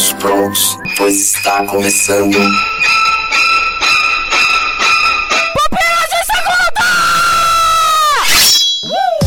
Todos prontos, pois está começando.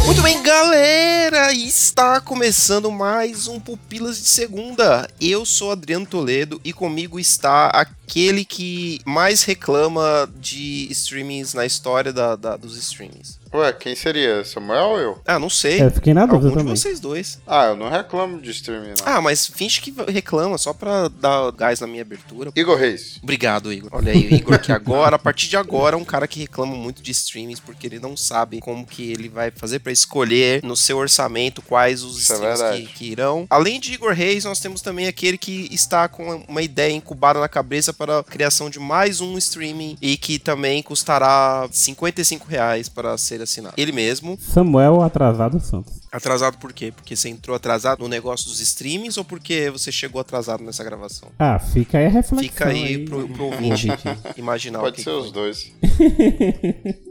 Muito bem, galera! Está começando mais um Pupilas de Segunda. Eu sou Adriano Toledo e comigo está aquele que mais reclama de streamings na história da, da- dos streamings. Ué, quem seria? Samuel ou eu? Ah, não sei. É, eu fiquei na dúvida Algum de também. vocês dois. Ah, eu não reclamo de streaming, não. Ah, mas finge que reclama só pra dar gás na minha abertura. Igor Reis. Obrigado, Igor. Olha aí, o Igor que agora, a partir de agora, é um cara que reclama muito de streamings porque ele não sabe como que ele vai fazer pra escolher no seu orçamento quais os Isso é streams verdade. que, que irão. Além de Igor Reis, nós temos também aquele que está com uma ideia incubada na cabeça para a criação de mais um streaming e que também custará 55 reais para ser assinado. Ele mesmo, Samuel Atrasado Santos. atrasado por quê? Porque você entrou atrasado no negócio dos streamings ou porque você chegou atrasado nessa gravação? Ah, fica aí a reflexão. Fica aí pro, pro ouvinte imaginar o Pode que ser que os foi. dois.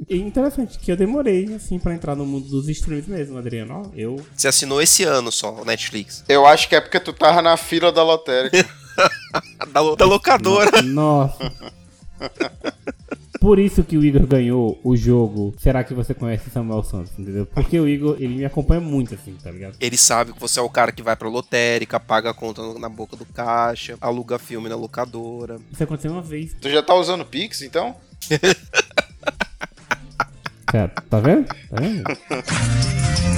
E interessante que eu demorei, assim, pra entrar no mundo dos streams mesmo, Adriano. Eu. Você assinou esse ano só, o Netflix. Eu acho que é porque tu tava na fila da lotérica. Da, lo- da locadora. Nossa. Por isso que o Igor ganhou o jogo. Será que você conhece Samuel Santos, entendeu? Porque o Igor, ele me acompanha muito, assim, tá ligado? Ele sabe que você é o cara que vai pra lotérica, paga a conta na boca do caixa, aluga filme na locadora. Isso aconteceu uma vez. tu já tá usando Pix, então? Cara, tá vendo? Tá vendo?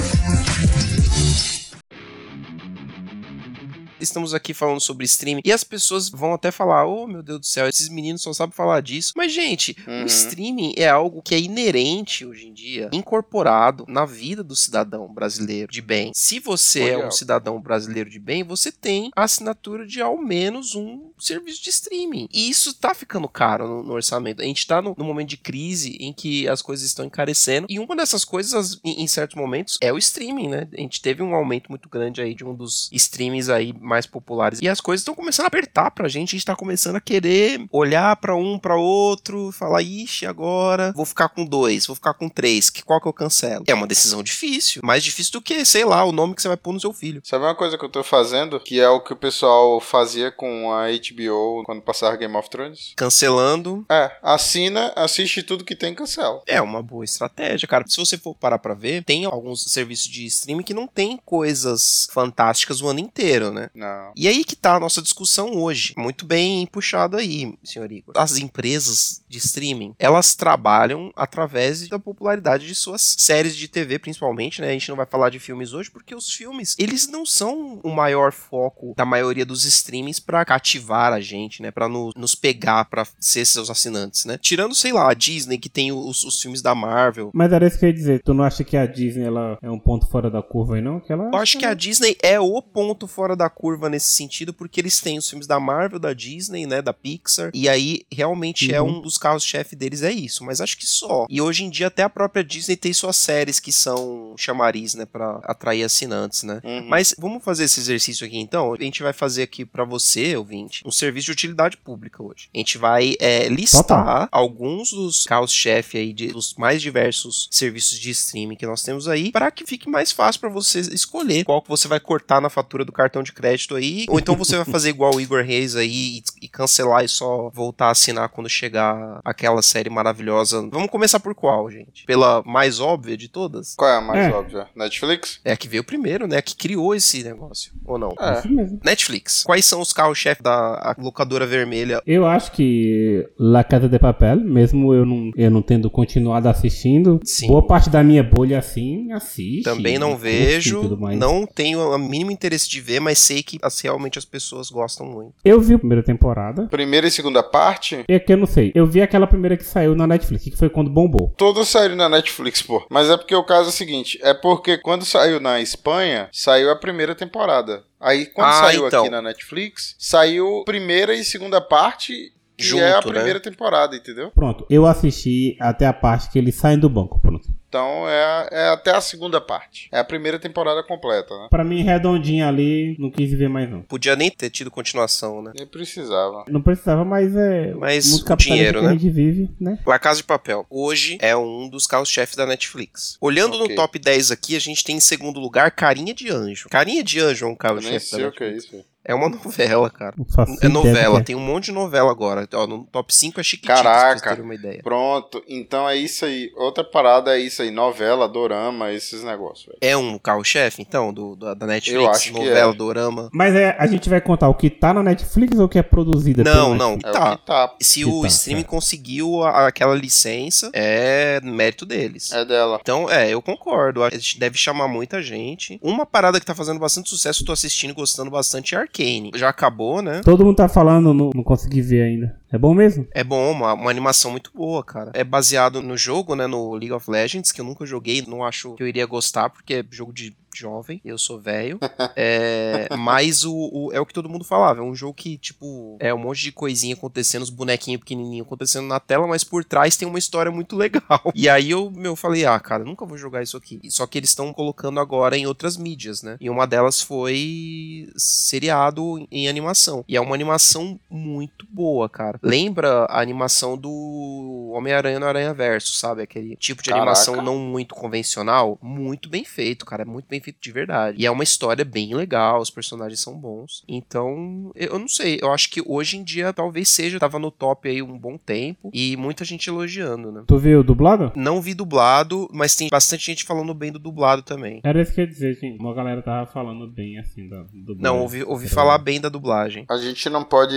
Estamos aqui falando sobre streaming e as pessoas vão até falar: Oh meu Deus do céu, esses meninos só sabem falar disso. Mas, gente, Uhum. o streaming é algo que é inerente hoje em dia, incorporado na vida do cidadão brasileiro de bem. Se você é um cidadão brasileiro de bem, você tem a assinatura de ao menos um serviço de streaming. E isso tá ficando caro no, no orçamento. A gente tá no, no momento de crise em que as coisas estão encarecendo. E uma dessas coisas, em, em certos momentos, é o streaming, né? A gente teve um aumento muito grande aí de um dos streamings aí mais populares. E as coisas estão começando a apertar pra gente. A gente tá começando a querer olhar pra um, pra outro, falar, ixi, agora vou ficar com dois, vou ficar com três. Que, qual que eu cancelo? É uma decisão difícil. Mais difícil do que, sei lá, o nome que você vai pôr no seu filho. Sabe uma coisa que eu tô fazendo? Que é o que o pessoal fazia com a HBO quando passava Game of Thrones? Cancelando, É, assina, assiste tudo que tem e cancela. É uma boa estratégia, cara. Se você for parar pra ver, tem alguns serviços de streaming que não tem coisas fantásticas o ano inteiro, né? Não. E aí que tá a nossa discussão hoje. Muito bem puxado aí, senhor Igor. As empresas de streaming, elas trabalham através da popularidade de suas séries de TV, principalmente, né? A gente não vai falar de filmes hoje, porque os filmes, eles não são o maior foco da maioria dos streamings pra cativar a gente, né? Pra no- nos pegar pra ser seus assinantes, né? Tirando, sei lá, a Disney, que tem os, os filmes da Marvel. Mas era isso que eu ia dizer. Tu não acha que a Disney ela é um ponto fora da curva aí, não? Que ela. Eu acho que a Disney é o ponto fora da curva nesse sentido, porque eles têm os filmes da Marvel, da Disney, né, da Pixar, e aí realmente é Uhum. um dos carros-chefe deles é isso, mas acho que só. E hoje em dia até a própria Disney tem suas séries que são chamariz, né, Pra atrair assinantes, né? Uhum. Mas vamos fazer esse exercício aqui então. A gente vai fazer aqui pra você, ouvinte, um serviço de utilidade pública hoje. A gente vai é, listar alguns dos carros-chefe aí de- dos mais diversos serviços de streaming que nós temos aí, para que fique mais fácil pra você escolher qual que você vai cortar na fatura do cartão de crédito aí, ou então você vai fazer igual o Igor Reis aí e, e cancelar e só voltar a assinar quando chegar aquela série maravilhosa. Vamos começar por qual, gente? Pela mais óbvia de todas? Qual é a mais É. óbvia? Netflix? É a que veio primeiro, né? A que criou esse negócio, ou não? É. Isso mesmo. Netflix. Quais são os carros-chefe da locadora vermelha? Eu acho que La Casa de Papel, mesmo eu não, eu não tendo continuado assistindo, Sim. boa parte da minha bolha assim assiste. Também não vejo, não tenho o mínimo interesse de ver, mas sei que as- realmente as pessoas gostam muito. Eu vi a primeira temporada. Primeira e segunda parte? É que eu não sei. Eu vi aquela primeira que saiu na Netflix, que foi quando bombou. Todos saíram na Netflix, pô. Mas é porque o caso é o seguinte: é porque quando saiu na Espanha, saiu a primeira temporada. Aí quando Ah, saiu então. aqui na Netflix, saiu primeira e segunda parte. Junto, é a né? primeira temporada, entendeu? Pronto, eu assisti até a parte que eles saem do banco, pronto. Então é, é até a segunda parte. É a primeira temporada completa, né? Pra mim, redondinha ali, não quis ver mais não. Podia nem ter tido continuação, né? Nem precisava. Não precisava, mas é. Mas muito o dinheiro, que né? a gente vive, né? La Casa de Papel, hoje é um dos carros-chefes da Netflix. Olhando Ok. no top 10 aqui, a gente tem em segundo lugar Carinha de Anjo. Carinha de Anjo é um carro-chefe da sei o que é Netflix. isso. É uma novela, cara. É do novela, que tem um monte de novela agora. Ó, no top 5 é Chiquititas, pra Caraca. terem uma ideia. Pronto, então é isso aí. Outra parada é isso aí, novela, dorama, esses negócios, velho. É um carro-chefe, então, do, da da Netflix? Eu acho que novela, é. dorama? Mas é, a gente vai contar o que tá na Netflix ou o que é produzida Não, pela não. É Tá. o que tá. Se Que o tá, streaming certo. conseguiu a- aquela licença, é mérito deles. É dela. Então, é, eu concordo. A gente deve chamar muita gente. Uma parada que tá fazendo bastante sucesso, eu tô assistindo e gostando bastante é Arcane. Já acabou, né? Todo mundo tá falando, não, não consegui ver ainda. É bom mesmo? É bom, uma, uma animação muito boa, cara. É baseado no jogo, né? No League of Legends, que eu nunca joguei, não acho que eu iria gostar, porque é jogo de jovem, eu sou velho. É, mas o, o- é o que todo mundo falava. É um jogo que, tipo, é um monte de coisinha acontecendo, os bonequinhos pequenininhos acontecendo na tela, mas por trás tem uma história muito legal. E aí eu, meu, falei, ah, cara, nunca vou jogar isso aqui. Só que eles estão colocando agora em outras mídias, né? E uma delas foi seriado em animação. E é uma animação muito boa, cara. Lembra a animação do Homem-Aranha no Aranha Verso, sabe? Aquele tipo de Caraca. animação não muito convencional. Muito bem feito, cara. É muito bem feito de verdade. E é uma história bem legal, os personagens são bons. Então, eu não sei. Eu acho que hoje em dia talvez seja. Tava no top aí um bom tempo. E muita gente elogiando, né? Tu viu dublado? Não vi dublado, mas tem bastante gente falando bem do dublado também. Era isso que eu ia dizer, gente. Uma galera tava falando bem assim da dublagem. Não, ouvi, ouvi falar bem da dublagem. A gente não pode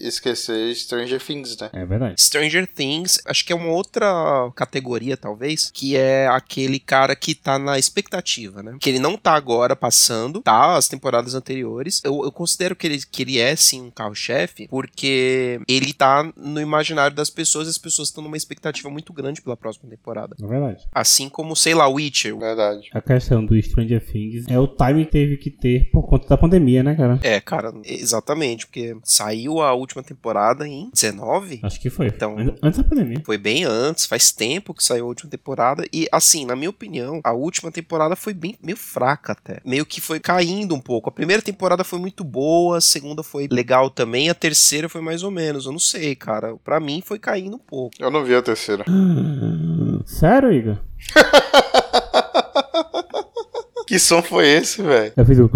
esquecer Stranger Things, né? É verdade. Stranger Things, acho que é uma outra categoria, talvez, que é aquele cara que tá na expectativa, né? Que ele não tá agora passando, tá? As temporadas anteriores. Eu, eu considero que ele, que ele é, sim, um carro-chefe, porque ele tá no imaginário das pessoas e as pessoas estão numa expectativa muito grande pela próxima temporada. É verdade. Assim como, sei lá, Witcher. Verdade. A questão do Stranger Things é o time que teve que ter por conta da pandemia, né, cara? É, cara, exatamente, porque saiu a última temporada em 19? Acho que foi. Então- An- Antes da pandemia. Foi bem antes, faz tempo que saiu a última temporada. E, assim, na minha opinião, a última temporada foi bem meio fraca até. Meio que foi caindo um pouco. A primeira temporada foi muito boa, a segunda foi legal também, a terceira foi mais ou menos. Eu não sei, cara. Pra mim foi caindo um pouco. Eu não vi a terceira. Sério, Igor? Que som foi esse, velho? Eu fiz o.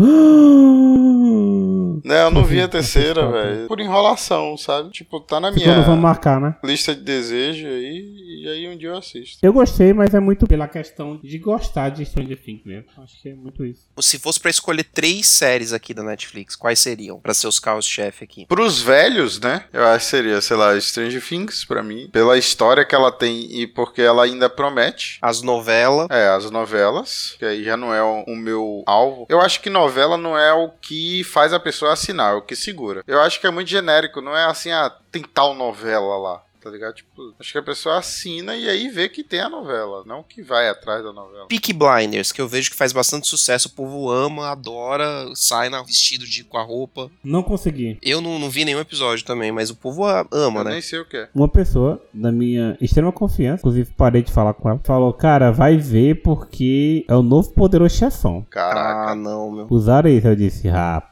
Não, eu não vi a terceira, velho. Por enrolação, sabe? Tipo, tá na Ficou no vamos minha marcar, né? lista de desejo aí, e aí um dia eu assisto. Eu gostei, mas é muito pela questão de gostar de Stranger Things mesmo. Acho que é muito isso. Se fosse pra escolher três séries aqui da Netflix, quais seriam? Pra ser os carros-chefe aqui. Pros velhos, né? Eu acho que seria, sei lá, Stranger Things, pra mim. Pela história que ela tem e porque ela ainda promete. As novelas. É, as novelas, que aí já não é o, o meu alvo. Eu acho que novela não é o que faz a pessoa assinar, é o que segura. Eu acho que é muito genérico, não é assim, ah, tem tal novela lá. Tá ligado? Tipo, acho que a pessoa assina e aí vê que tem a novela, não que vai atrás da novela. Peaky Blinders, que eu vejo que faz bastante sucesso, o povo ama, adora, sai na vestido de, com a roupa. Não consegui. Eu não, não vi nenhum episódio também, mas o povo ama, Eu né? nem sei o que é. Uma pessoa da minha extrema confiança, inclusive parei de falar com ela, falou: Cara, vai ver porque é o novo poderoso chefão. Caraca. Ah, não, meu. Usaram isso. Eu disse: Rapaz,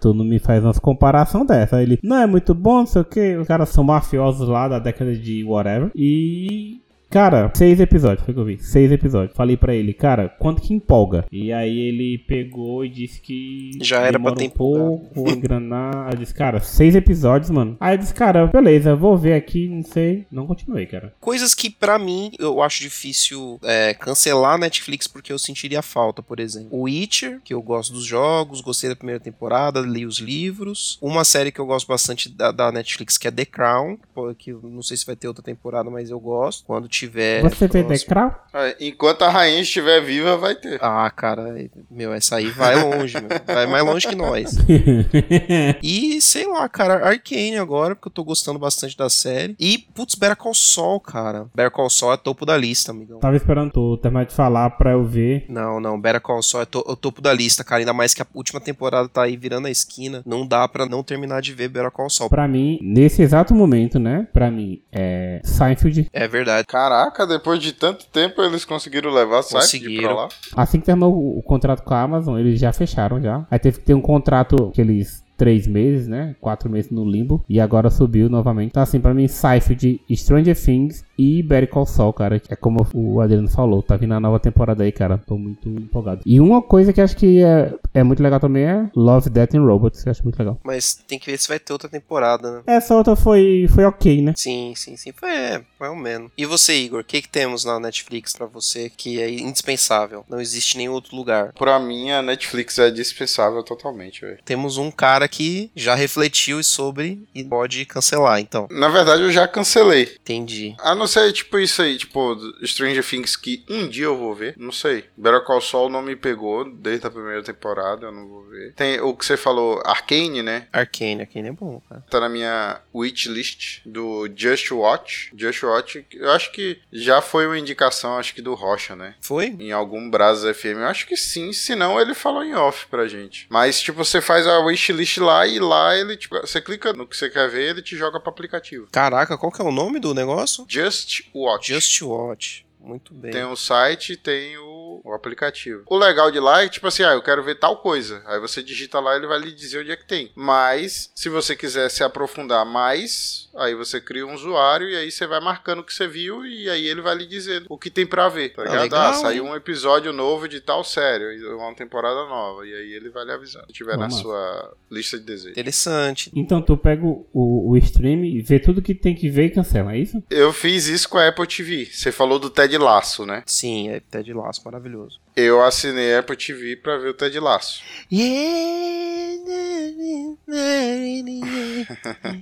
tu não me faz umas comparação dessa. Ele: Não é muito bom, não sei o que. Os caras são mafiosos lá da década de whatever. E. Cara, seis episódios, foi o que eu vi. Seis episódios. Falei pra ele, cara, quanto que empolga? E aí ele pegou e disse que. Já era pra ter um pouco, engranar. Eu disse, cara, seis episódios, mano. Aí eu disse, cara, beleza, vou ver aqui, não sei. Não continuei, cara. Coisas que pra mim eu acho difícil é, cancelar Netflix porque eu sentiria falta, por exemplo. O Witcher, que eu gosto dos jogos, gostei da primeira temporada, li os livros. Uma série que eu gosto bastante da, da Netflix que é The Crown, que não sei se vai ter outra temporada, mas eu gosto. Quando tiver. Você vê próximo. Crown? É, Enquanto a rainha estiver viva, vai ter. Ah, cara, meu, essa aí vai longe, meu. Vai mais longe que nós. E, sei lá, cara, Arcane agora, porque eu tô gostando bastante da série. E, putz, Better Call Saul, cara. Better Call Saul é topo da lista, amigão. Tava esperando tu terminar de falar pra eu ver. Não, não, Better Call Saul é, to- é o topo da lista, cara. Ainda mais que a última temporada tá aí virando a esquina. Não dá pra não terminar de ver Better Call Saul. Pra mim, nesse exato momento, né? Pra mim, é Seinfeld. É verdade. Caraca, depois de tanto tempo eles conseguiram levar Conseguiram. pra lá. Assim que terminou o, o contrato com a Amazon, eles já fecharam já. Aí teve que ter um contrato que eles três meses, né? Quatro meses no limbo. E agora subiu novamente. Então, assim, pra mim, Seinfeld, Stranger Things e Better Call Saul, cara. É como o Adriano falou, tá vindo a nova temporada aí, cara. Tô muito empolgado. E uma coisa que acho que é, é muito legal também é Love, Death and Robots, que eu acho muito legal. Mas tem que ver se vai ter outra temporada, né? Essa outra foi, foi ok, né? Sim, sim, sim. Foi, é, foi ao menos. E você, Igor, o que, que temos na Netflix pra você que é indispensável? Não existe nenhum outro lugar. Pra mim, a Netflix é dispensável totalmente, velho. Temos um cara que já refletiu sobre e pode cancelar, então. Na verdade, eu já cancelei. Entendi. A não ser, tipo, isso aí, tipo, Stranger Things que um dia eu vou ver. Não sei. Better Call Saul não me pegou desde a primeira temporada, eu não vou ver. Tem o que você falou, Arcane, né? Arcane, Arcane é bom, cara. Tá na minha wishlist do Just Watch. Just Watch, eu acho que já foi uma indicação, acho que do Rocha, né? Foi? Em algum Brazos FM, eu acho que sim, senão ele falou em off pra gente. Mas, tipo, você faz a wishlist lá e lá ele, tipo, você clica no que você quer ver, ele te joga pro aplicativo. Caraca, qual que é o nome do negócio? Just Watch. Just Watch. Muito bem. Tem o site, tem o, o aplicativo. O legal de lá é tipo assim, ah, eu quero ver tal coisa. Aí você digita lá, ele vai lhe dizer onde é que tem. Mas, se você quiser se aprofundar mais, aí você cria um usuário e aí você vai marcando o que você viu e aí ele vai lhe dizer o que tem pra ver. Tá Ah, ligado? legal, ah, saiu hein? um episódio novo de tal série, uma temporada nova. E aí ele vai lhe avisando. Se tiver na Vamos lá. sua lista de desejos. Interessante. Então tu pega o, o, o stream e vê tudo que tem que ver e cancela, é isso? Eu fiz isso com a Apple TV. Você falou do Ted Laço, né? Sim, é Ted Laço, maravilhoso maravilhoso. Eu assinei a Apple TV pra ver o Ted Laço.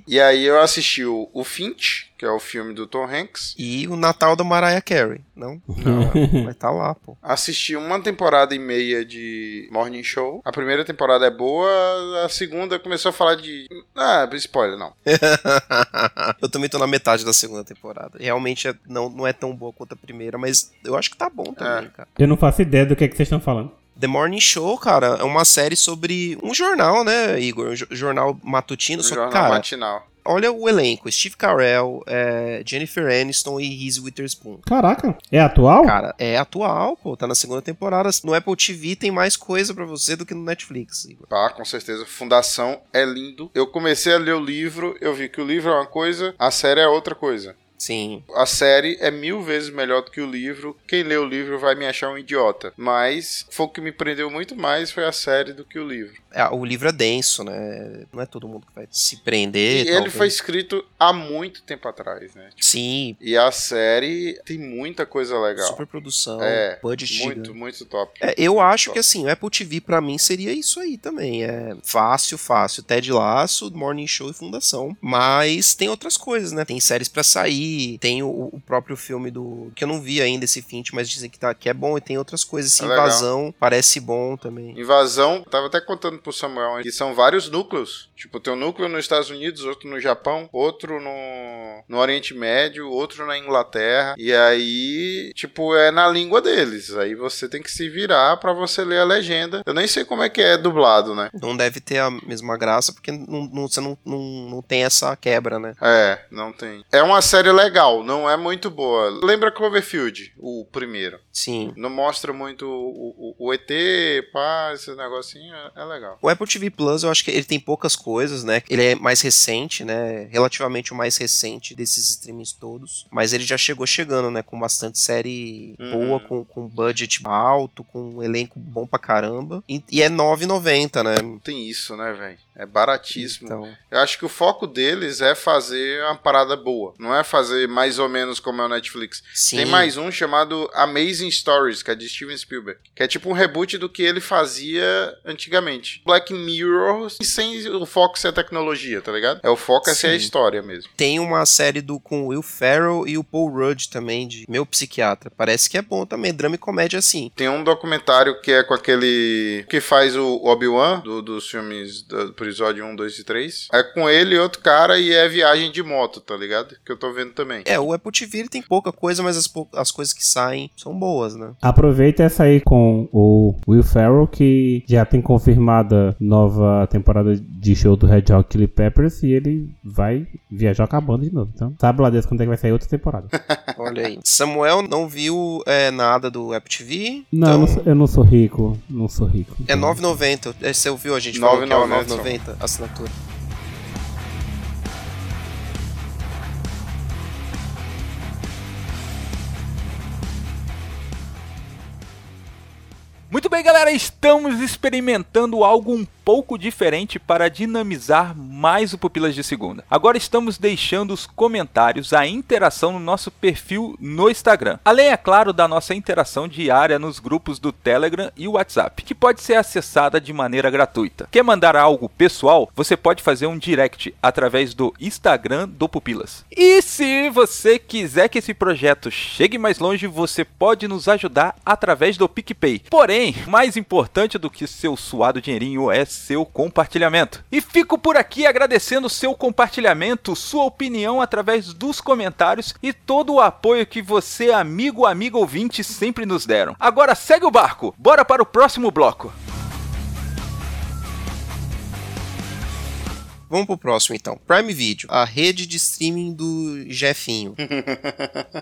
E aí eu assisti o, o Finch, que é o filme do Tom Hanks. E o Natal da Mariah Carey, não? Não, vai tá lá, pô. Assisti uma temporada e meia de Morning Show. A primeira temporada é boa, a segunda começou a falar de. Ah, spoiler, não. eu também tô na metade da segunda temporada. Realmente é- não, não é tão boa quanto a primeira, mas eu acho que tá bom também, cara. Eu não faço ideia do que, é que vocês estão falando. The Morning Show, cara, é uma série sobre um jornal, né, Igor? Um jo- jornal matutino. Um só que, jornal cara, matinal. olha o elenco: Steve Carell, é, Jennifer Aniston e Reese Witherspoon. Caraca, é atual? Cara, é atual, pô, tá na segunda temporada. No Apple TV tem mais coisa pra você do que no Netflix, Igor. Tá, com certeza. Fundação é lindo. Eu comecei a ler o livro, eu vi que o livro é uma coisa, a série é outra coisa. Sim. A série é mil vezes melhor do que o livro. Quem lê o livro vai me achar um idiota. Mas foi o que me prendeu muito mais foi a série do que o livro. É, o livro é denso, né? Não é todo mundo que vai se prender. E ele foi escrito há muito tempo atrás, né? Tipo, Sim, E a série tem muita coisa legal. super produção, É, budget muito, gigante. muito top. É, eu acho top. que assim, o Apple TV pra mim seria isso aí também. É fácil, fácil. Ted Laço, Morning Show e Fundação. Mas tem outras coisas, né? Tem séries pra sair, tem o, o próprio filme do. que eu não vi ainda esse Fint, mas dizem que, tá, que é bom. E tem outras coisas. Assim, É legal. Invasão parece bom também. Invasão, tava até contando pro Samuel, que são vários núcleos. Tipo, tem um núcleo nos Estados Unidos, outro no Japão, outro no, no Oriente Médio, outro na Inglaterra. E aí, tipo, é na língua deles. Aí você tem que se virar pra você ler a legenda. Eu nem sei como é que é dublado, né? Não deve ter a mesma graça, porque não, não- você não, não, não tem essa quebra, né? É, não tem. É uma série legal, não é muito boa. Lembra Cloverfield, o primeiro. Sim. Não mostra muito o, o, o ET, pá, esse negocinho, é, é legal. O Apple TV Plus, eu acho que ele tem poucas coisas, né? Ele é mais recente, né? Relativamente o mais recente desses streamings todos. Mas ele já chegou chegando, né? Com bastante série Uhum. boa, com, com budget alto, com um elenco bom pra caramba. E, e é R$ 9,90, né? Tem isso, né, velho? É baratíssimo. Então, Eu acho que o foco deles é fazer uma parada boa. Não é fazer mais ou menos como é o Netflix. sim. Tem mais um chamado Amazing Stories, que é de Steven Spielberg. Que é tipo um reboot do que ele fazia antigamente. Black Mirror, sem o foco ser a tecnologia, tá ligado? É o foco é ser a história mesmo. Tem uma série do com o Will Ferrell e o Paul Rudd também, de Meu Psiquiatra. Parece que é bom também, drama e comédia assim. Tem um documentário que é com aquele que faz o Obi-Wan, do- dos filmes do episódio 1, 2 e 3. É com ele e outro cara e é viagem de moto, tá ligado? Que eu tô vendo também. É, o Apple TV ele tem pouca coisa, mas as, as coisas que saem são boas, né? Aproveita essa aí com o Will Ferrell, que já tem confirmada nova temporada de show do Red Hot Chili Peppers e ele vai viajar com a banda de novo. Então, sabe lá Deus quando é que vai sair outra temporada. Olha aí. Samuel não viu é, nada do Apple TV. Não, eu, não então sou, eu não sou rico, não sou rico. É Então, 9,90. É, Você ouviu a gente falando que é 9,90 9,90? 4,90 a assinatura. Muito bem, galera, estamos experimentando algo um pouco diferente para dinamizar mais o Pupilas de Segunda. Agora estamos deixando os comentários, a interação no nosso perfil no Instagram. Além, é claro, da nossa interação diária nos grupos do Telegram e WhatsApp, que pode ser acessada de maneira gratuita. Quer mandar algo pessoal? Você pode fazer um direct através do Instagram do Pupilas. E se você quiser que esse projeto chegue mais longe, você pode nos ajudar através do PicPay. Porém, mais importante do que seu suado dinheirinho é seu compartilhamento. E fico por aqui agradecendo seu compartilhamento, sua opinião através dos comentários e todo o apoio que você, amigo, amigo ouvinte, sempre nos deram. Agora segue o barco, bora para o próximo bloco. Vamos pro próximo então. Prime Video, a rede de streaming do Jefinho.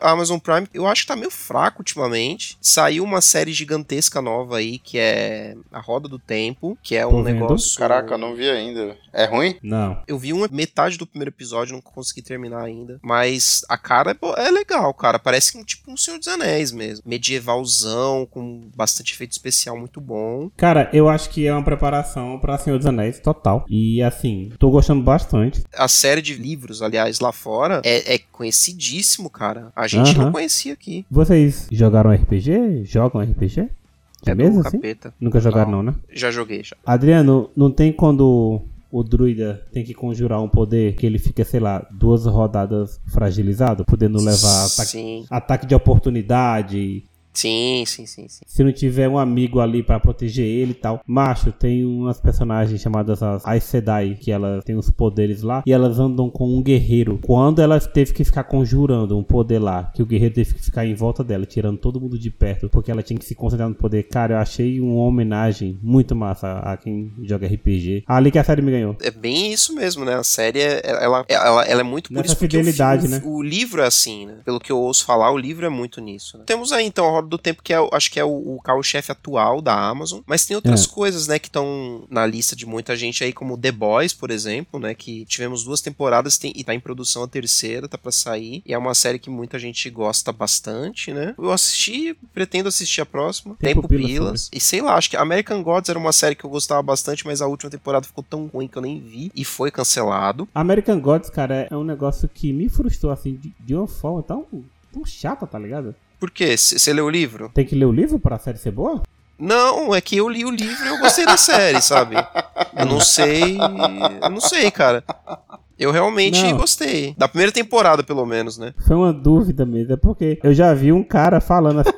a Amazon Prime, eu acho que tá meio fraco ultimamente. Saiu uma série gigantesca nova aí, que é A Roda do Tempo, que é um Tô vendo. negócio. Caraca, eu não vi ainda. É ruim? Não. Eu vi uma metade do primeiro episódio, não consegui terminar ainda. Mas a cara é, é legal, cara. Parece um, tipo um Senhor dos Anéis mesmo. Medievalzão, com bastante efeito especial muito bom. Cara, eu acho que é uma preparação pra Senhor dos Anéis total. E assim, tô gostando bastante. A série de livros, aliás, lá fora, é, é conhecidíssimo, cara. A gente Aham. não conhecia aqui. Vocês jogaram RPG? Jogam RPG? De É mesa, do assim? capeta. Nunca jogaram não, né? Já joguei, já. Adriano, não tem quando o druida tem que conjurar um poder que ele fica, sei lá, duas rodadas fragilizado, podendo levar ataque, ataque de oportunidade. Sim, sim, sim, sim. Se não tiver um amigo ali pra proteger ele e tal. Macho, tem umas personagens chamadas as Aes Sedai, que elas têm os poderes lá, e elas andam com um guerreiro. Quando ela teve que ficar conjurando um poder lá, que o guerreiro teve que ficar em volta dela, tirando todo mundo de perto, porque ela tinha que se concentrar no poder. Cara, eu achei uma homenagem muito massa a quem joga RPG. Ali que a série me ganhou. É bem isso mesmo, né? A série, é- ela, ela, ela é muito por Nessa isso porque o fidelidade, fi- o, né? O livro é assim, né? Pelo que eu ouço falar, o livro é muito nisso. né? Temos aí, então, a Roda do Tempo, que é, acho que é o, o carro-chefe atual da Amazon. Mas tem outras É. coisas, né, que estão na lista de muita gente aí, como The Boys, por exemplo, né? Que tivemos duas temporadas tem, e tá em produção a terceira, tá pra sair. E é uma série que muita gente gosta bastante, né? Eu assisti, pretendo assistir a próxima. Tem Tempo Pilas. E sei lá, acho que American Gods era uma série que eu gostava bastante, mas a última temporada ficou tão ruim que eu nem vi. E foi cancelado. American Gods, cara, é um negócio que me frustrou assim de, de uma forma tão, tão chata, tá ligado? Por quê? Você leu o livro? Tem que ler o livro pra série ser boa? Não, é que eu li o livro e eu gostei da série, sabe? Eu não sei. Eu não sei, cara. Eu realmente Não. gostei. Da primeira temporada, pelo menos, né? Foi uma dúvida mesmo, é porque eu já vi um cara falando assim.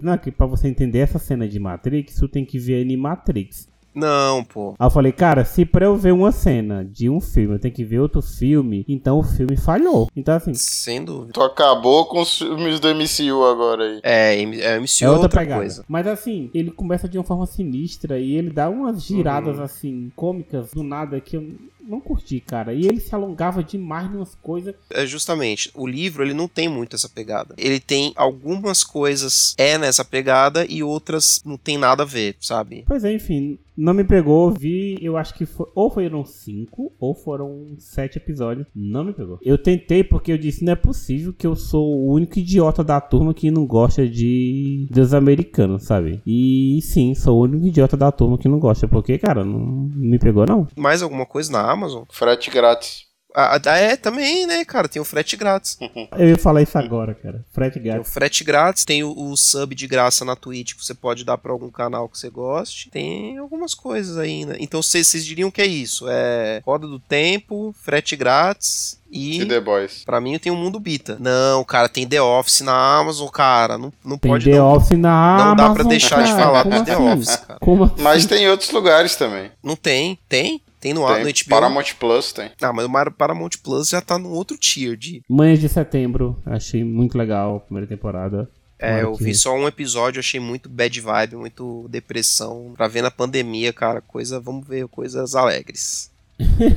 Não, que pra você entender essa cena de Matrix, tu tem que ver Animatrix. Não, pô. Aí eu falei, cara, se pra eu ver uma cena de um filme eu tenho que ver outro filme, então o filme falhou. Então assim, Sem dúvida. Tu acabou com os filmes do MCU agora aí. É, é MCU é é outra, outra, pegada. coisa. Mas assim, ele começa de uma forma sinistra e ele dá umas giradas assim, cômicas do nada que eu não curti, cara. E ele se alongava demais nas coisas. É justamente, o livro ele não tem muito essa pegada. Ele tem algumas coisas é nessa pegada e outras não tem nada a ver, sabe? Pois é, enfim, não me pegou, vi, eu acho que foi, ou foram cinco, ou foram sete episódios, não me pegou. Eu tentei porque eu disse, não é possível que eu sou o único idiota da turma que não gosta de dos americanos, sabe? E sim, sou o único idiota da turma que não gosta, porque, cara, não me pegou não. Mais alguma coisa na Amazon? Frete grátis. Ah, ah, é, também, né, cara? Tem o frete grátis. Eu ia falar isso agora, cara. Frete Tem o grátis. frete grátis, tem o, o sub de graça na Twitch que você pode dar pra algum canal que você goste. Tem algumas coisas aí, né? Então vocês diriam que é isso? É roda do tempo, frete grátis e. E The Boys. Pra mim tem o Mundo Bita. Não, cara, tem The Office na Amazon, cara. Não, não Tem pode The não. Office na não dá Amazon, pra deixar de cara. falar Como do The assim? Office, cara. Como assim? Mas tem em outros lugares também. Não tem, tem. Tem no, Tem. no HBO. Paramount Plus tem. Ah, mas o Paramount Plus já tá num outro tier de. Manhãs de Setembro, achei muito legal a primeira temporada. É, eu vi só um episódio, achei muito bad vibe, muito depressão. Pra ver na pandemia, cara, coisa, vamos ver, coisas alegres.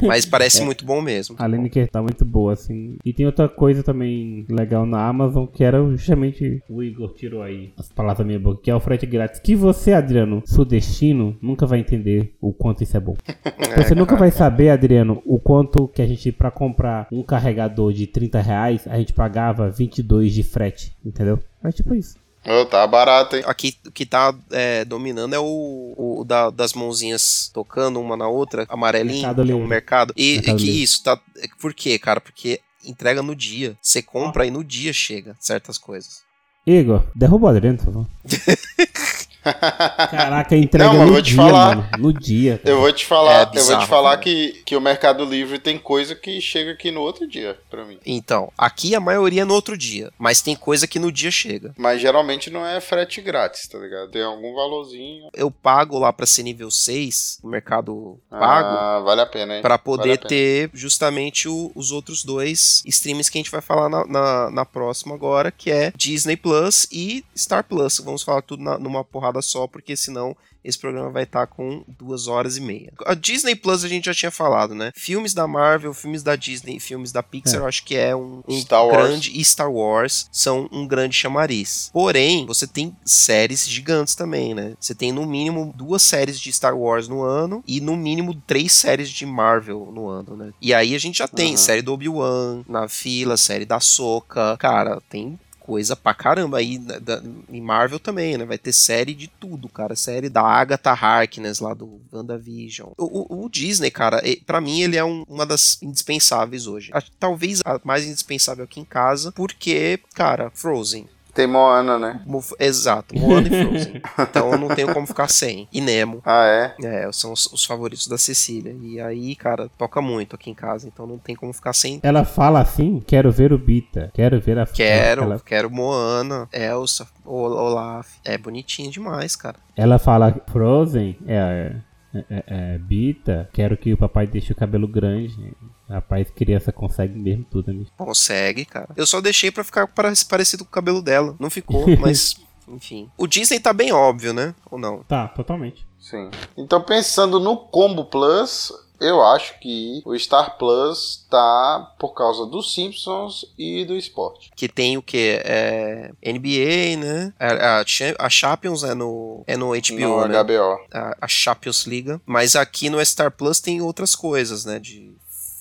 Mas parece muito bom mesmo. A Lineker tá muito boa, assim. E tem outra coisa também legal na Amazon, que era justamente o Igor tirou aí as palavras da minha boca, que é o frete grátis. Que você, Adriano, sudestino, nunca vai entender o quanto isso é bom. Você nunca vai saber, Adriano, o quanto que a gente, pra comprar um carregador de 30 reais, a gente pagava 22 de frete, entendeu? É tipo isso. Ô, tá barato, hein? Aqui o que tá é, dominando é o, o da- das mãozinhas tocando uma na outra, amarelinho, Mercado é Livre. mercado. E, Mercado e que Livre. isso, tá. Por quê, cara? Porque entrega no dia. Você compra e no dia chega certas coisas. Igor, derruba o Adriano, por favor. Caraca, entrega Não, mas no vou te dia, falar. mano. No dia. cara. Eu vou te falar, É eu vou bizarro, te falar né? que, que o Mercado Livre tem coisa que chega aqui no outro dia, pra mim. Então, aqui a maioria é no outro dia. Mas tem coisa que no dia chega. Mas geralmente não é frete grátis, tá ligado? Tem algum valorzinho. Eu pago lá pra ser nível 6, no mercado pago. Ah, vale a pena, hein? Pra Vale poder pena. ter justamente o- os outros dois streams que a gente vai falar na, na, na próxima agora, que é Disney Plus e Star Plus. Vamos falar tudo na- numa porrada só, porque senão esse programa vai estar com duas horas e meia. A Disney Plus a gente já tinha falado, né? Filmes da Marvel, filmes da Disney, filmes da Pixar, eu acho que é um, um Star Wars. grande e Star Wars são um grande chamariz. Porém, você tem séries gigantes também, né? Você tem no mínimo duas séries de Star Wars no ano e no mínimo três séries de Marvel no ano, né? E aí a gente já tem Uhum. série do Obi-Wan na fila, série da Soca. Cara, tem coisa pra caramba aí né, da- em Marvel também, né? Vai ter série de tudo, cara. Série da Agatha Harkness lá do WandaVision. O, o, o Disney, cara, pra mim ele é um- uma das indispensáveis hoje. Que Talvez a mais indispensável aqui em casa, porque, cara, Frozen. Tem Moana, né? Mo- Exato, Moana e Frozen. Então eu não tenho como ficar sem. E Nemo. Ah, é? É, são os, os favoritos da Cecília. E aí, cara, toca muito aqui em casa, então não tem como ficar sem. Ela fala assim, quero ver o Bita, quero ver a... Quero, Ela, quero Moana, Elsa, Ol- Olaf. É bonitinho demais, cara. ela fala Frozen, é, é, é, é, Bita, quero que o papai deixe o cabelo grande. Rapaz, criança consegue mesmo tudo, né? Consegue, cara. Eu só deixei pra ficar pare- parecido com o cabelo dela. Não ficou, mas. Enfim. O Disney tá bem óbvio, né? Ou não? Tá, totalmente. Sim. Então, pensando no Combo Plus, eu acho que o Star Plus tá por causa dos Simpsons e do esporte. Que tem o que? É, NBA, né? A, a, Cha- a Champions é no, é no HBO, no né? HBO. A, a Champions Liga. Mas aqui no Star Plus tem outras coisas, né? De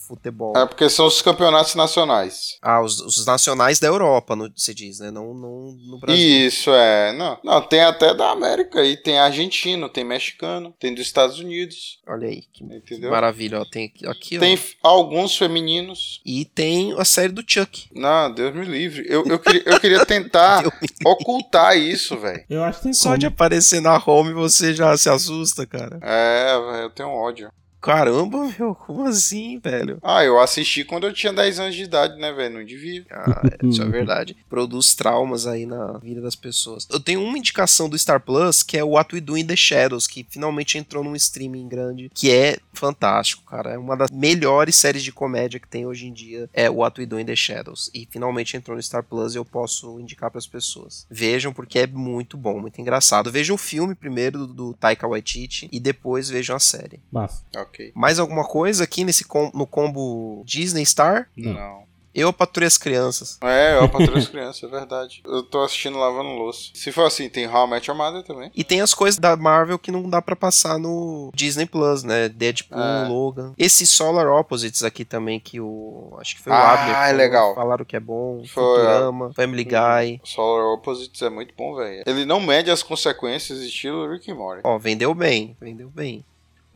futebol. É porque são os campeonatos nacionais. Ah, os, os nacionais da Europa, no, você diz, né? Não, não no Brasil. Isso, é. Não, não, tem até da América aí. Tem argentino, tem mexicano, tem dos Estados Unidos. Olha aí, que Entendeu? maravilha. Ó, tem aqui, ó. Tem alguns femininos. E tem a série do Chuck. Não, Deus me livre. Eu, eu, queria, eu queria tentar ocultar isso, velho. Eu acho que tem Só como. de aparecer na home você já se assusta, cara. É, velho, eu tenho ódio. Caramba, meu, como assim, velho? Ah, eu assisti quando eu tinha 10 anos de idade, né, velho? Não devia. Ah, é, isso é verdade. Produz traumas aí na vida das pessoas. Eu tenho uma indicação do Star Plus, que é o What We Do in the Shadows, que finalmente entrou num streaming grande, que é fantástico, cara. É uma das melhores séries de comédia que tem hoje em dia, é o What We Do in the Shadows. E finalmente entrou no Star Plus e eu posso indicar para as pessoas. Vejam, porque é muito bom, muito engraçado. Vejam o filme primeiro do, do Taika Waititi e depois vejam a série. Massa. Ok. Mais alguma coisa aqui nesse com- no combo Disney Star? Não. Não. Eu patrulho as crianças. É, eu patrulho as crianças, é verdade. Eu tô assistindo lavando louça. Se for assim, tem How I Met Your Mother também. E tem as coisas da Marvel que não dá pra passar no Disney Plus, né? Deadpool, É. Logan. Esse Solar Opposites aqui também, que o. Acho que foi o Ah, Abner. que é legal. Falaram que é bom. Foi, é. Futurama, Family Guy. Solar Opposites é muito bom, velho. Ele não mede as consequências estilo Rick and Morty. Ó, vendeu bem, vendeu bem.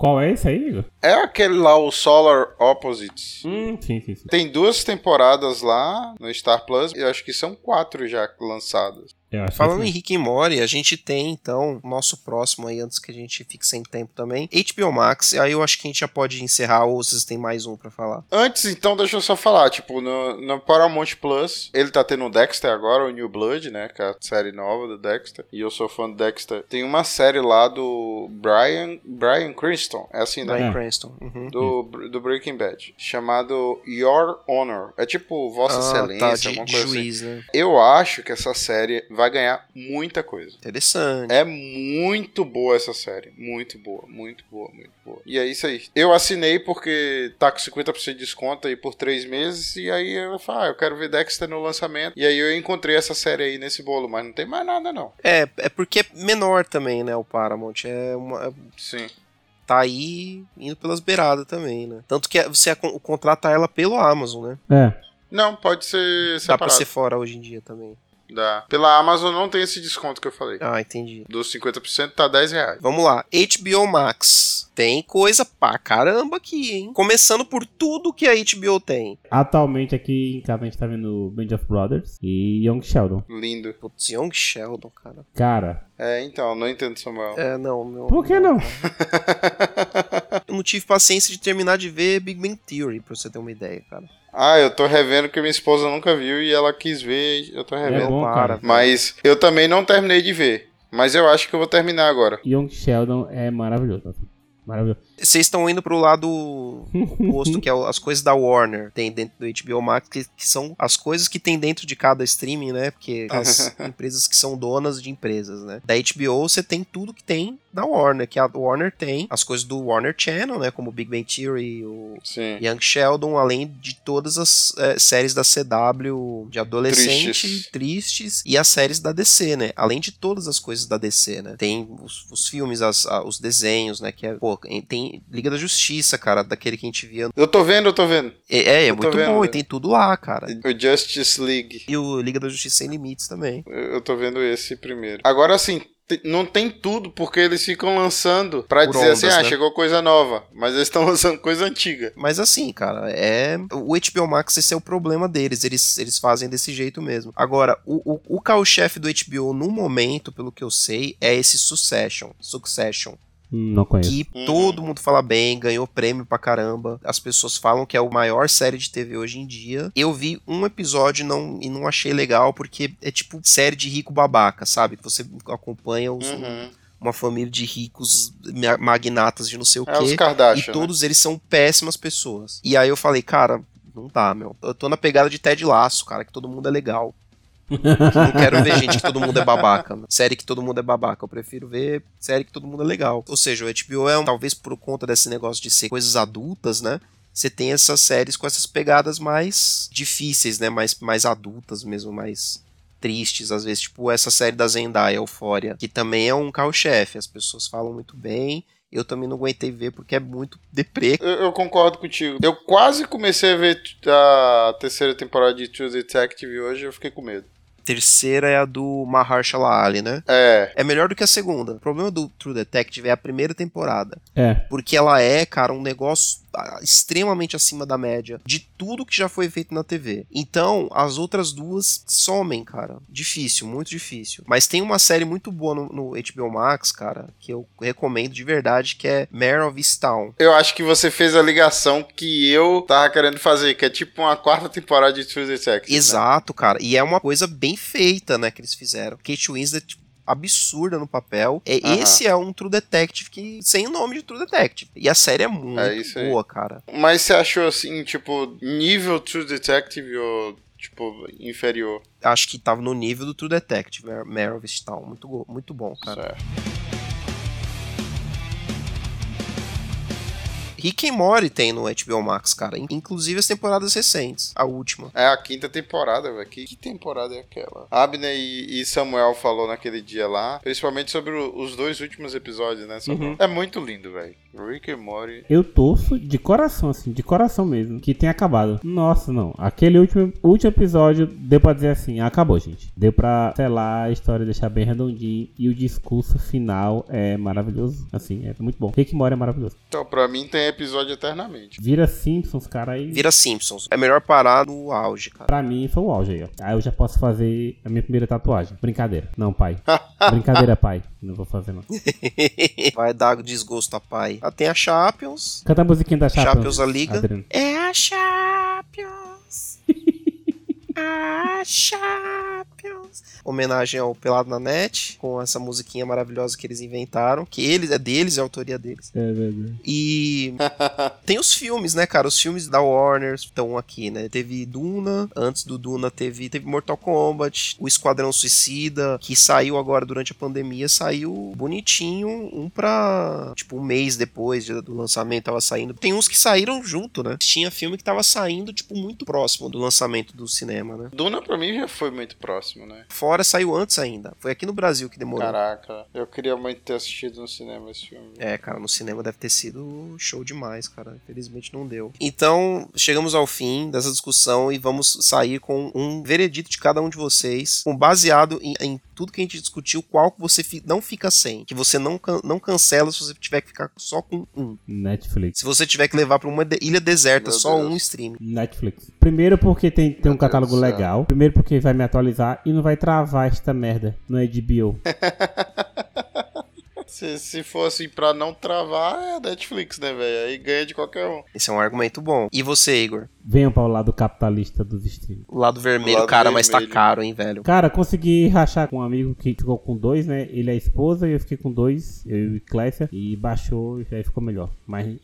Qual é esse aí, Igor? É aquele lá, o Solar Opposites. Hum, sim, sim, sim. Tem duas temporadas lá no Star Plus. E eu acho que são quatro já lançadas. Falando que em Rick e Morty, a gente tem então o nosso próximo aí, antes que a gente fique sem tempo também, HBO Max. Aí eu acho que a gente já pode encerrar, ou vocês têm mais um pra falar. Antes, então, deixa eu só falar. Tipo, no, no Paramount Plus, ele tá tendo o Dexter agora, o New Blood, né? Que é a série nova do Dexter. E eu sou fã do Dexter. Tem uma série lá do Brian, Brian Cranston. É assim, né? Bryan É. Cranston. Uhum. Do, do Breaking Bad. Chamado Your Honor. É tipo Vossa Ah, Excelência, tá, de, alguma de coisa assim. juiz, né? Eu acho que essa série vai ganhar muita coisa. Interessante. É muito boa essa série. Muito boa, muito boa, muito boa. E é isso aí. Eu assinei porque tá com 50% de desconto aí por três meses. E aí eu falei, ah, eu quero ver Dexter no lançamento. E aí eu encontrei essa série aí nesse bolo, mas não tem mais nada não. É, é porque é menor também, né, o Paramount. É uma, Sim. tá aí indo pelas beiradas também, né? Tanto que você con- contrata ela pelo Amazon, né? É. Não, pode ser Dá pra separado. ser fora hoje em dia também. Dá. Pela Amazon não tem esse desconto que eu falei. Ah, entendi. Dos 50% tá 10 reais. Vamos lá. HBO Max. Tem coisa pra caramba aqui, hein? Começando por tudo que a HBO tem. Atualmente aqui em casa a gente tá vendo Band of Brothers e Young Sheldon. Lindo. Putz, Young Sheldon, cara. Cara, É, então, não entendo, Samuel. É, não, não. por que não? Eu não tive paciência de terminar de ver Big Bang Theory, pra você ter uma ideia, cara. Ah, eu tô revendo que minha esposa nunca viu e ela quis ver, eu tô É revendo. bom, para. cara. Mas eu também não terminei de ver. Mas eu acho que eu vou terminar agora. Young Sheldon é maravilhoso. assim. Maravilhoso. Vocês estão indo pro lado oposto, que é as coisas da Warner, tem dentro do HBO Max, que, que são as coisas que tem dentro de cada streaming, né? Porque as empresas que são donas de empresas, né? Da HBO você tem tudo que tem da Warner, que a Warner tem as coisas do Warner Channel, né? Como Big Bang Theory, o Sim. Young Sheldon, além de todas as eh, séries da CW de adolescente, Tristes. tristes. e as séries da DC, né? Além de todas as coisas da DC, né? Tem os, os filmes, as- a- os desenhos, né? Que é, pô, tem Liga da Justiça, cara, daquele que a gente via. Eu tô vendo, eu tô vendo. É, é, é muito vendo, bom, e né? tem tudo lá, cara. O Justice League. E o Liga da Justiça Sem Limites também. Eu tô vendo esse primeiro. Agora sim, não tem tudo, porque eles ficam lançando pra Por dizer assim, ondas, ah, né? chegou coisa nova. Mas eles estão lançando coisa antiga. Mas assim, cara, é. O HBO Max, esse é o problema deles. Eles, eles fazem desse jeito mesmo. Agora, o, o, o carro-chefe do HBO no momento, pelo que eu sei, é esse Succession. Succession. Não conheço. Que Uhum. todo mundo fala bem, ganhou prêmio pra caramba. As pessoas falam que é a maior série de TV hoje em dia. Eu vi um episódio e não, e não achei legal, porque é tipo série de rico babaca, sabe? Que você acompanha os- Uhum. uma família de ricos ma- magnatas de não sei o É os quê. Kardashian. E né? todos eles são péssimas pessoas. E aí eu falei, cara, não dá, meu. Eu tô na pegada de Ted Laço, cara, que todo mundo é legal. Não quero ver gente que todo mundo é babaca. meu. Série que todo mundo é babaca. Eu prefiro ver série que todo mundo é legal. Ou seja, o HBO é, um- talvez por conta desse negócio de ser coisas adultas, né? Você tem essas séries com essas pegadas mais difíceis, né? Mais, mais adultas mesmo, mais tristes, às vezes, tipo essa série da Zendaya, Euphoria, que também é um carro-chefe, as pessoas falam muito bem, eu também não aguentei ver porque é muito deprê. Eu, eu concordo contigo. Eu quase comecei a ver a terceira temporada de True Detective hoje eu fiquei com medo. Terceira é a do Mahershala Ali, né? É. É melhor do que a segunda. O problema do True Detective é a primeira temporada. É. Porque ela é, cara, um negócio extremamente acima da média de tudo que já foi feito na TV. Então, as outras duas somem, cara. Difícil, muito difícil. Mas tem uma série muito boa no, no HBO Max, cara, que eu recomendo de verdade, que é Mare of Easttown. Eu acho que você fez a ligação que eu tava querendo fazer, que é tipo uma quarta temporada de True Detective. né? Exato, cara. E é uma coisa bem feita, né, que eles fizeram. Kate Winslet absurda no papel. É, Aham. Esse é um True Detective que sem o nome de True Detective. E a série é muito É boa, cara. Mas você achou assim, tipo, nível True Detective ou, tipo, inferior? Acho que tava no nível do True Detective, Mare of Easttown. Muito, muito bom, cara. Certo. Rick and Morty tem no HBO Max, cara. in- Inclusive as temporadas recentes. A última. É a quinta temporada, velho. Que, que temporada é aquela? Abner e, e Samuel falou naquele dia lá, principalmente sobre o- os dois últimos episódios, né? Samuel? Uhum. É muito lindo, velho. Rick and Morty. Eu torço de coração, assim, de coração mesmo, que tenha acabado. Nossa, não. Aquele último, último episódio deu pra dizer assim, acabou, gente. Deu pra, sei lá, a história deixar bem redondinho. E o discurso final é maravilhoso. Assim, é muito bom. Rick Mori é maravilhoso. Então, pra mim tem episódio eternamente. Vira Simpsons, cara, aí. Vira Simpsons. É melhor parar no auge, cara. Pra mim foi o auge aí, ó. Aí eu já posso fazer a minha primeira tatuagem. Brincadeira. Não, pai. Brincadeira, pai. Não vou fazer, não. Vai dar desgosto a pai. Ah, tem a Champions. Canta a musiquinha da Champions. Champions a Liga. Adriano. É a Champions. a Champions. Homenagem ao Pelado na Net, com essa musiquinha maravilhosa que eles inventaram. Que eles, é deles, é a autoria deles. É verdade. E tem os filmes, né, cara? Os filmes da Warner estão aqui, né? Teve Duna, antes do Duna teve, teve Mortal Kombat, o Esquadrão Suicida, que saiu agora durante a pandemia, saiu bonitinho, um pra, tipo, um mês depois de- do lançamento tava saindo. Tem uns que saíram junto, né? Tinha filme que tava saindo, tipo, muito próximo do lançamento do cinema, né? Duna pra mim já foi muito próximo, né? Fora saiu antes ainda. Foi aqui no Brasil que demorou. Caraca, eu queria muito ter assistido no cinema esse filme. É, cara, no cinema deve ter sido show demais, cara. Infelizmente não deu. Então, chegamos ao fim dessa discussão e vamos sair com um veredito de cada um de vocês, com baseado em, em tudo que a gente discutiu, qual que você fi- não fica sem, que você não, can- não cancela se você tiver que ficar só com um. Netflix. Se você tiver que levar pra uma de- ilha deserta, Meu só Deus. um stream. Netflix. Primeiro porque tem, tem um catálogo Céu. legal. Primeiro porque vai me atualizar e não vai travar esta merda no HBO. Se, se fosse pra não travar, é Netflix, né, velho? Aí ganha de qualquer um. Esse é um argumento bom. E você, Igor? Venham para o lado capitalista dos streams. O lado vermelho, lado cara, mas tá vermelho. caro, hein, velho. Cara, consegui rachar com um amigo que ficou com dois, né? Ele é a esposa e eu fiquei com dois, eu e Clécia, e baixou e aí ficou melhor. Mas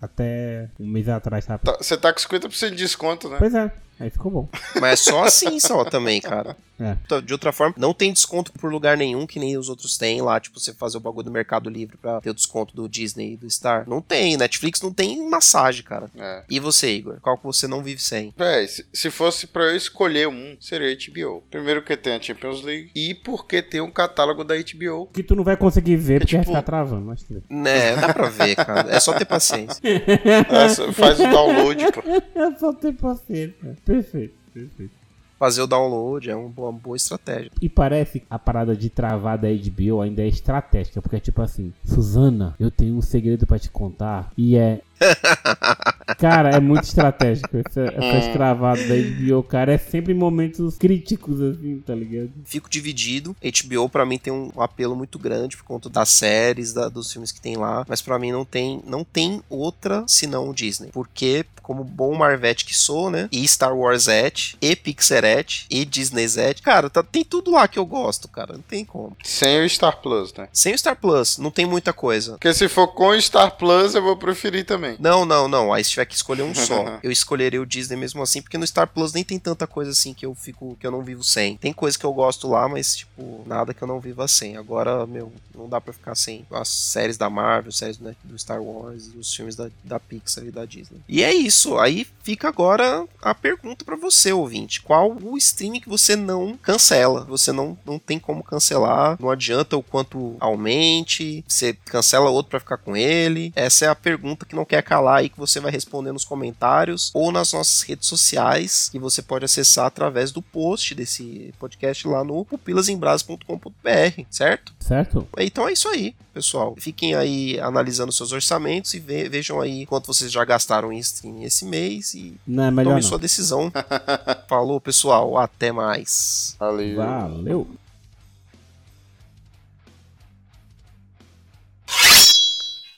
até um mês atrás, sabe? Tá- Você tá com 50% de desconto, né? Pois é, aí ficou bom. Mas é só assim só também, cara. É. De outra forma, não tem desconto por lugar nenhum, que nem os outros têm lá, tipo, você fazer o bagulho do Mercado Livre pra ter o desconto do Disney e do Star. Não tem, Netflix não tem massagem, cara. É. E você, Igor? Qual que você não vive sem? Véi, se, se fosse pra eu escolher um, seria HBO. Primeiro porque tem a Champions League e porque tem um catálogo da HBO. Que tu não vai conseguir ver porque vai tipo- ficar travando, mas tudo bem. Né, dá pra ver, cara. É só ter paciência. Essa- faz o download, pô. É só ter paciência. Perfeito, perfeito. Fazer o download é uma boa, uma boa estratégia. E parece que a parada de travar da HBO ainda é estratégica, porque é tipo assim, Suzana, eu tenho um segredo pra te contar e é. Cara, é muito estratégico essa, essa travada da HBO, cara. É sempre em momentos críticos, assim, tá ligado? Fico dividido. HBO pra mim tem um apelo muito grande por conta das séries, da- dos filmes que tem lá, mas pra mim não tem, não tem outra senão o Disney. Porque como bom Marvete que sou, né? E Star Wars et, e Pixaret, e Disney et, cara, tá- tem tudo lá que eu gosto, cara, não tem como. Sem o Star Plus, né? Sem o Star Plus, não tem muita coisa. Porque se for com o Star Plus, eu vou preferir também. Não, não, não. Aí se tiver que escolher um só, eu escolheria o Disney mesmo assim, porque no Star Plus nem tem tanta coisa assim que eu fico, que eu não vivo sem. Tem coisa que eu gosto lá, mas tipo, nada que eu não viva sem. Agora, meu, não dá pra ficar sem as séries da Marvel, séries do Star Wars e os filmes da, da Pixar e da Disney. E é isso. Aí fica agora a pergunta pra você, ouvinte. Qual o streaming que você não cancela? Você não, não tem como cancelar. Não adianta o quanto aumente. Você cancela outro pra ficar com ele. Essa é a pergunta que não quer calar aí que você vai responder nos comentários ou nas nossas redes sociais que você pode acessar através do post desse podcast lá no pupilasembras.com.br, certo? Certo? Então é isso aí, pessoal. Fiquem aí analisando seus orçamentos e ve- vejam aí quanto vocês já gastaram em streaming esse mês e Não é melhor tome não. sua decisão. Falou, pessoal. Até mais. Valeu. Valeu.